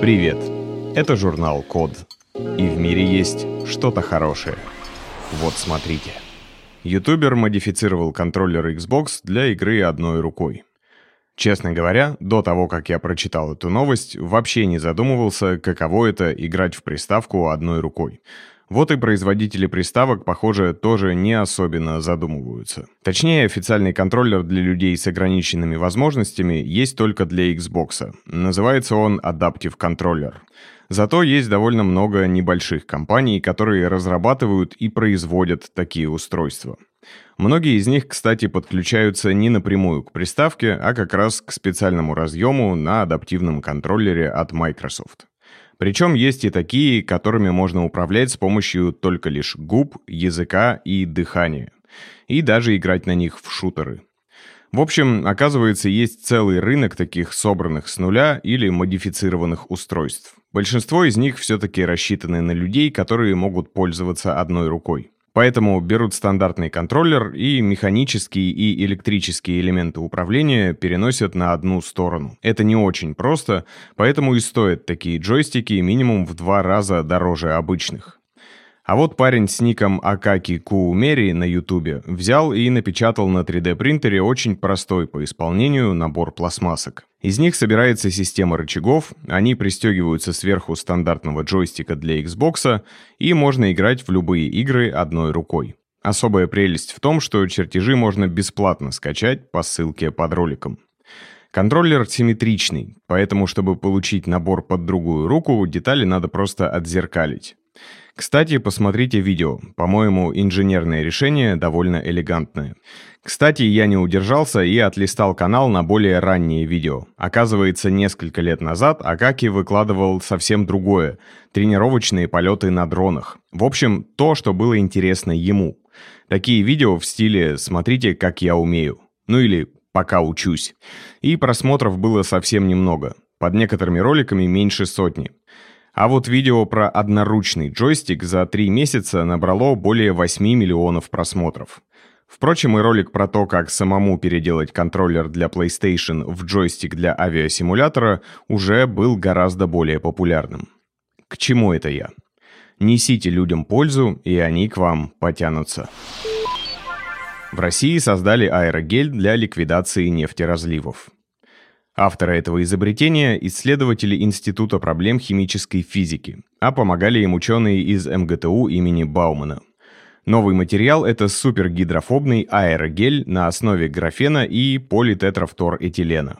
Привет! Это журнал Код. И в мире есть что-то хорошее. Вот смотрите. Ютубер модифицировал контроллер Xbox для игры одной рукой. Честно говоря, до того, как я прочитал эту новость, вообще не задумывался, каково это играть в приставку одной рукой. Вот и производители приставок, похоже, тоже не особенно задумываются. Точнее, официальный контроллер для людей с ограниченными возможностями есть только для Xbox. Называется он Adaptive Controller. Зато есть довольно много небольших компаний, которые разрабатывают и производят такие устройства. Многие из них, кстати, подключаются не напрямую к приставке, а как раз к специальному разъему на адаптивном контроллере от Microsoft. Причем есть и такие, которыми можно управлять с помощью только лишь губ, языка и дыхания. И даже играть на них в шутеры. В общем, оказывается, есть целый рынок таких собранных с нуля или модифицированных устройств. Большинство из них все-таки рассчитаны на людей, которые могут пользоваться одной рукой. Поэтому берут стандартный контроллер и механические и электрические элементы управления переносят на одну сторону. Это не очень просто, поэтому и стоят такие джойстики минимум в два раза дороже обычных. А вот парень с ником Акаки Куумери на ютубе взял и напечатал на 3D принтере очень простой по исполнению набор пластмассок. Из них собирается система рычагов, они пристегиваются сверху стандартного джойстика для Xbox, и можно играть в любые игры одной рукой. Особая прелесть в том, что чертежи можно бесплатно скачать по ссылке под роликом. Контроллер симметричный, поэтому, чтобы получить набор под другую руку, детали надо просто отзеркалить. Кстати, посмотрите видео. По-моему, инженерное решение довольно элегантное. Кстати, я не удержался и отлистал канал на более ранние видео. Оказывается, несколько лет назад Акаки выкладывал совсем другое – тренировочные полеты на дронах. В общем, то, что было интересно ему. Такие видео в стиле «смотрите, как я умею». Ну или «пока учусь». И просмотров было совсем немного. Под некоторыми роликами меньше сотни. А вот видео про одноручный джойстик за три месяца набрало более 8 миллионов просмотров. Впрочем, и ролик про то, как самому переделать контроллер для PlayStation в джойстик для авиасимулятора, уже был гораздо более популярным. К чему это я? Несите людям пользу, и они к вам потянутся. В России создали аэрогель для ликвидации нефтеразливов. Авторы этого изобретения – исследователи Института проблем химической физики, а помогали им ученые из МГТУ имени Баумана. Новый материал – это супергидрофобный аэрогель на основе графена и политетрафторэтилена.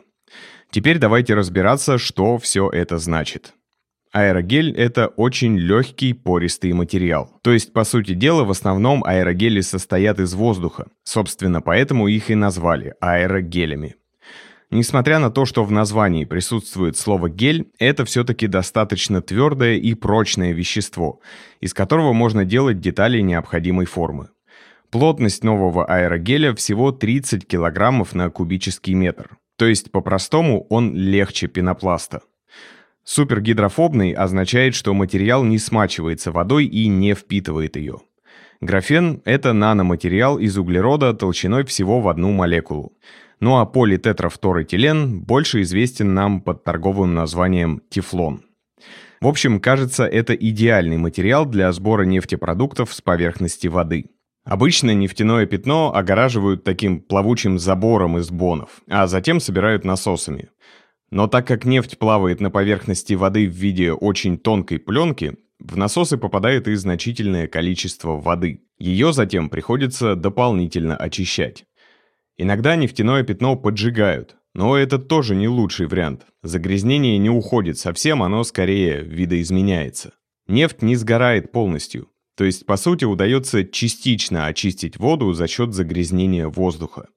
Теперь давайте разбираться, что все это значит. Аэрогель – это очень легкий пористый материал. То есть, по сути дела, в основном аэрогели состоят из воздуха. Собственно, поэтому их и назвали аэрогелями. Несмотря на то, что в названии присутствует слово «гель», это все-таки достаточно твердое и прочное вещество, из которого можно делать детали необходимой формы. Плотность нового аэрогеля всего 30 кг на кубический метр. То есть, по-простому, он легче пенопласта. Супергидрофобный означает, что материал не смачивается водой и не впитывает ее. Графен – это наноматериал из углерода толщиной всего в одну молекулу. Ну а политетрафторэтилен больше известен нам под торговым названием тефлон. В общем, кажется, это идеальный материал для сбора нефтепродуктов с поверхности воды. Обычно нефтяное пятно огораживают таким плавучим забором из бонов, а затем собирают насосами. Но так как нефть плавает на поверхности воды в виде очень тонкой пленки, в насосы попадает и значительное количество воды. Ее затем приходится дополнительно очищать. Иногда нефтяное пятно поджигают, но это тоже не лучший вариант. Загрязнение не уходит совсем, оно скорее видоизменяется. Нефть не сгорает полностью, то есть по сути удается частично очистить воду за счет загрязнения воздуха.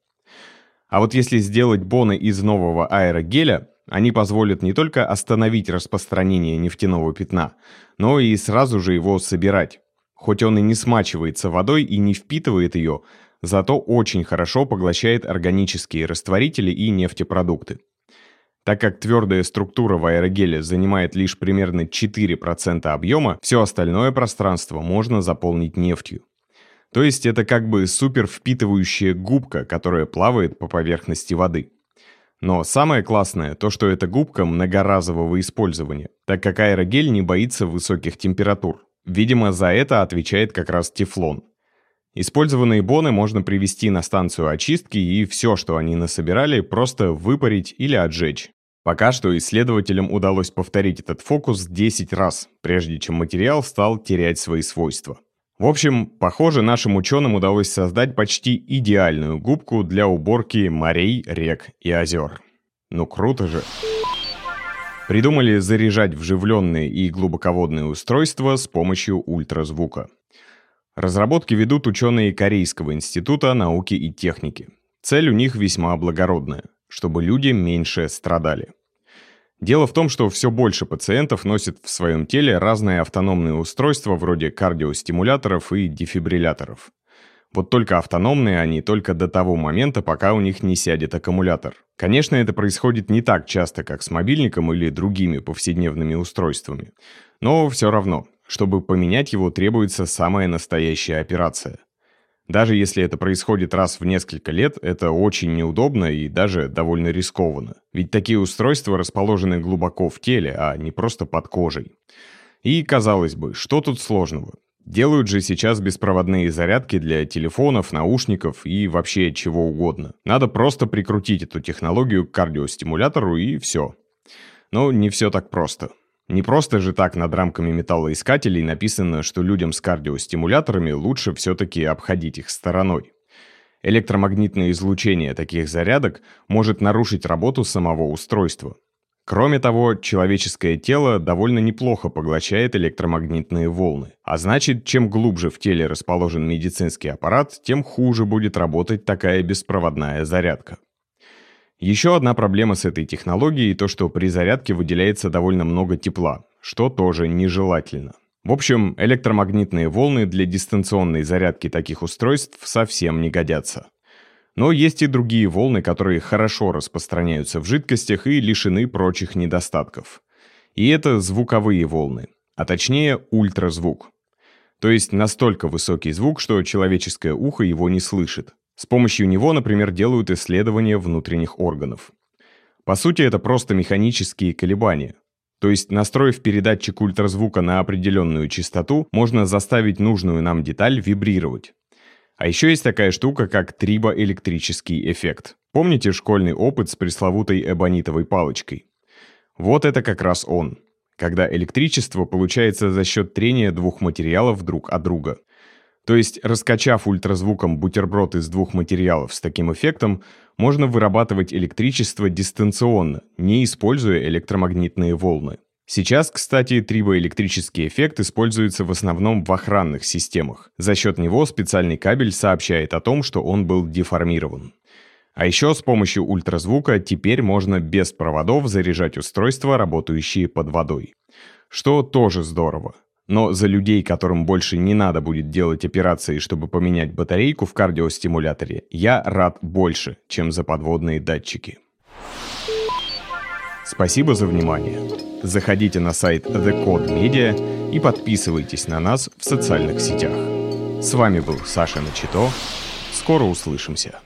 А вот если сделать боны из нового аэрогеля, они позволят не только остановить распространение нефтяного пятна, но и сразу же его собирать. Хоть он и не смачивается водой и не впитывает ее, зато очень хорошо поглощает органические растворители и нефтепродукты. Так как твердая структура в аэрогеле занимает лишь примерно 4% объема, все остальное пространство можно заполнить нефтью. То есть это как бы супер впитывающая губка, которая плавает по поверхности воды. Но самое классное то, что эта губка многоразового использования, так как аэрогель не боится высоких температур. Видимо, за это отвечает как раз тефлон. Использованные боны можно привести на станцию очистки и все, что они насобирали, просто выпарить или отжечь. Пока что исследователям удалось повторить этот фокус 10 раз, прежде чем материал стал терять свои свойства. В общем, похоже, нашим ученым удалось создать почти идеальную губку для уборки морей, рек и озер. Ну круто же! Придумали заряжать вживленные и глубоководные устройства с помощью ультразвука. Разработки ведут ученые Корейского института науки и техники. Цель у них весьма благородная – чтобы люди меньше страдали. Дело в том, что все больше пациентов носят в своем теле разные автономные устройства вроде кардиостимуляторов и дефибрилляторов. Вот только автономные они только до того момента, пока у них не сядет аккумулятор. Конечно, это происходит не так часто, как с мобильником или другими повседневными устройствами. Но все равно, чтобы поменять его, требуется самая настоящая операция. Даже если это происходит раз в несколько лет, это очень неудобно и даже довольно рискованно. Ведь такие устройства расположены глубоко в теле, а не просто под кожей. И, казалось бы, что тут сложного? Делают же сейчас беспроводные зарядки для телефонов, наушников и вообще чего угодно. Надо просто прикрутить эту технологию к кардиостимулятору и все. Но не все так просто. Не просто же так над рамками металлоискателей написано, что людям с кардиостимуляторами лучше все-таки обходить их стороной. Электромагнитное излучение таких зарядок может нарушить работу самого устройства. Кроме того, человеческое тело довольно неплохо поглощает электромагнитные волны. А значит, чем глубже в теле расположен медицинский аппарат, тем хуже будет работать такая беспроводная зарядка. Еще одна проблема с этой технологией – то, что при зарядке выделяется довольно много тепла, что тоже нежелательно. В общем, электромагнитные волны для дистанционной зарядки таких устройств совсем не годятся. Но есть и другие волны, которые хорошо распространяются в жидкостях и лишены прочих недостатков. И это звуковые волны, а точнее ультразвук. То есть настолько высокий звук, что человеческое ухо его не слышит. С помощью него, например, делают исследования внутренних органов. По сути, это просто механические колебания. То есть, настроив передатчик ультразвука на определенную частоту, можно заставить нужную нам деталь вибрировать. А еще есть такая штука, как трибоэлектрический эффект. Помните школьный опыт с пресловутой эбонитовой палочкой? Вот это как раз он. Когда электричество получается за счет трения двух материалов друг от друга – то есть, раскачав ультразвуком бутерброд из двух материалов с таким эффектом, можно вырабатывать электричество дистанционно, не используя электромагнитные волны. Сейчас, кстати, трибоэлектрический эффект используется в основном в охранных системах. За счет него специальный кабель сообщает о том, что он был деформирован. А еще с помощью ультразвука теперь можно без проводов заряжать устройства, работающие под водой. Что тоже здорово. Но за людей, которым больше не надо будет делать операции, чтобы поменять батарейку в кардиостимуляторе, я рад больше, чем за подводные датчики. Спасибо за внимание. Заходите на сайт The Code Media и подписывайтесь на нас в социальных сетях. С вами был Саша Начито. Скоро услышимся.